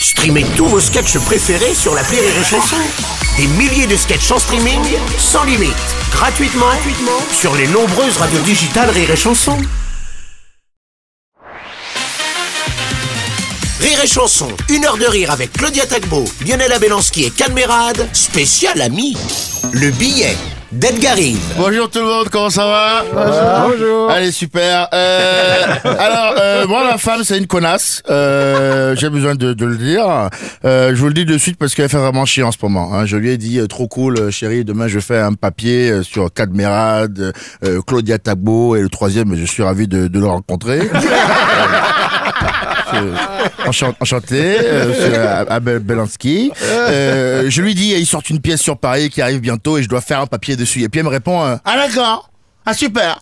Streamez tous vos sketchs préférés sur la Rire et Chanson. Des milliers de sketchs en streaming, sans limite, gratuitement, gratuitement sur les nombreuses radios digitales Rire et Chanson. Rire et Chanson, une heure de rire avec Claudia Tagbo, Lionel Abelanski et Canmerade, spécial ami. Le billet d'Edgar Rive. Bonjour tout le monde, comment ça va Bonjour. Allez, super. Euh, alors, euh, moi, ma femme, c'est une connasse. Euh, J'ai besoin de, de le dire. Euh, je vous le dis de suite parce qu'elle fait vraiment chier en ce moment. hein. Je lui ai dit, euh, trop cool, euh, chérie, demain je fais un papier euh, sur Cadmerade, euh, Claudia Tagbo et le troisième, je suis ravi de, de le rencontrer. Enchant- enchanté, euh, c'est Abel Belansky. Euh, je lui dis, ils sortent une pièce sur Paris qui arrive bientôt et je dois faire un papier dessus. Et puis elle me répond, euh, ah d'accord, ah super.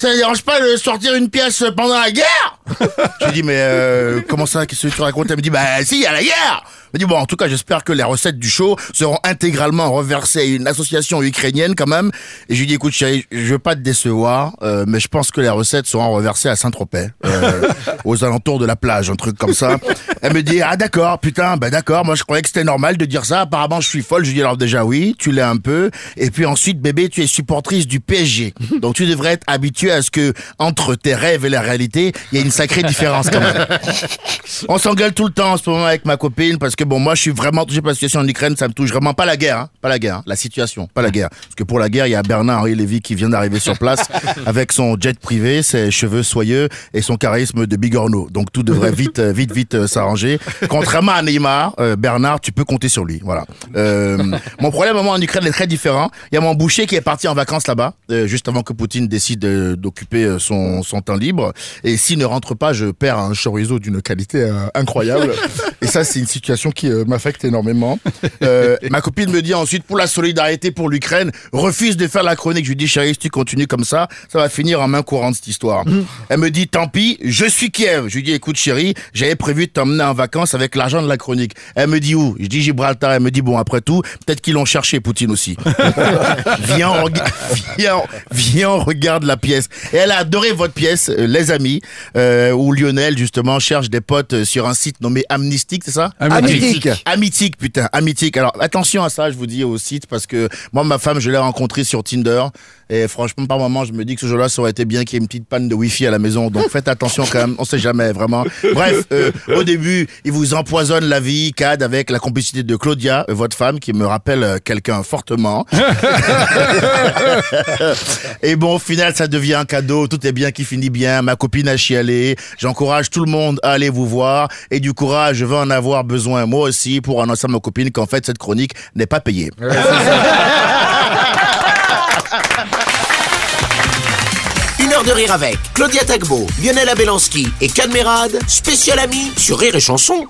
Ça ne dérange pas de sortir une pièce pendant la guerre? Je lui dis, mais euh, comment ça, qu'est-ce que tu racontes? Elle me dit, bah si, a la guerre Elle me dit, bon, en tout cas, j'espère que les recettes du show seront intégralement reversées à une association ukrainienne quand même. Et je lui dis, écoute chérie, je veux pas te décevoir, euh, mais je pense que les recettes seront reversées à Saint-Tropez, euh, aux alentours de la plage, un truc comme ça. Elle me dit, ah d'accord, putain, bah d'accord, moi je croyais que c'était normal de dire ça, apparemment je suis folle. Je lui dis, alors déjà oui, tu l'es un peu. Et puis ensuite, bébé, tu es supportrice du PSG. Donc tu devrais être habitué à ce que, entre tes rêves et la réalité, il y a une sacrée différence quand même. On s'engueule tout le temps en ce moment avec ma copine parce que bon, moi je suis vraiment touché par la situation en Ukraine, ça me touche vraiment pas la guerre, hein, pas la guerre, hein, la situation, pas la guerre. Parce que pour la guerre, il y a Bernard-Henri Lévy qui vient d'arriver sur place avec son jet privé, ses cheveux soyeux et son charisme de bigorneau. Donc tout devrait vite, euh, vite, vite euh, s'arranger. Contrairement à Neymar, euh, Bernard, tu peux compter sur lui. Voilà. Euh, mon problème moi en Ukraine est très différent. Il y a mon boucher qui est parti en vacances là-bas, juste avant que Poutine décide d'occuper son, son temps libre. Et s'il ne rentre pas, je perds un chorizo d'une qualité euh, incroyable. Et ça, c'est une situation qui euh, m'affecte énormément. Euh, ma copine me dit ensuite, pour la solidarité pour l'Ukraine, refuse de faire la chronique. Je lui dis, chérie, si tu continues comme ça, ça va finir en main courante cette histoire. Elle me dit, tant pis, je suis Kiev. Je lui dis, écoute, chérie, j'avais prévu de t'emmener en vacances avec l'argent de la chronique. Elle me dit où? Je dis Gibraltar. Elle me dit, bon, après tout, peut-être qu'ils l'ont cherché, Poutine aussi. viens, on viens, viens, on regarde la pièce. Et elle a adoré votre pièce, Les Amis, euh, où Lionel, justement, cherche des potes euh, sur un site nommé Amnistique, c'est ça? Amitique. Amitique, putain, Amitique. Alors, attention à ça, je vous dis au site, parce que moi, ma femme, je l'ai rencontrée sur Tinder. Et franchement, par moment, je me dis que ce jour-là, ça aurait été bien qu'il y ait une petite panne de Wi-Fi à la maison. Donc, faites attention quand même. On sait jamais, vraiment. Bref, euh, au début, il vous empoisonne la vie, CAD, avec la complicité de Claudia, euh, votre femme, qui me rappelle euh, quelqu'un fortement. Et bon, au final, ça devient un cadeau. Tout est bien qui finit bien. Ma copine a chialé. J'encourage tout le monde à aller vous voir. Et du courage, je veux en avoir besoin moi aussi pour annoncer à ma copine qu'en fait, cette chronique n'est pas payée. Une heure de rire avec Claudia Tagbo, Lionel Abelanski et Canmerade, spécial ami sur Rire et Chanson.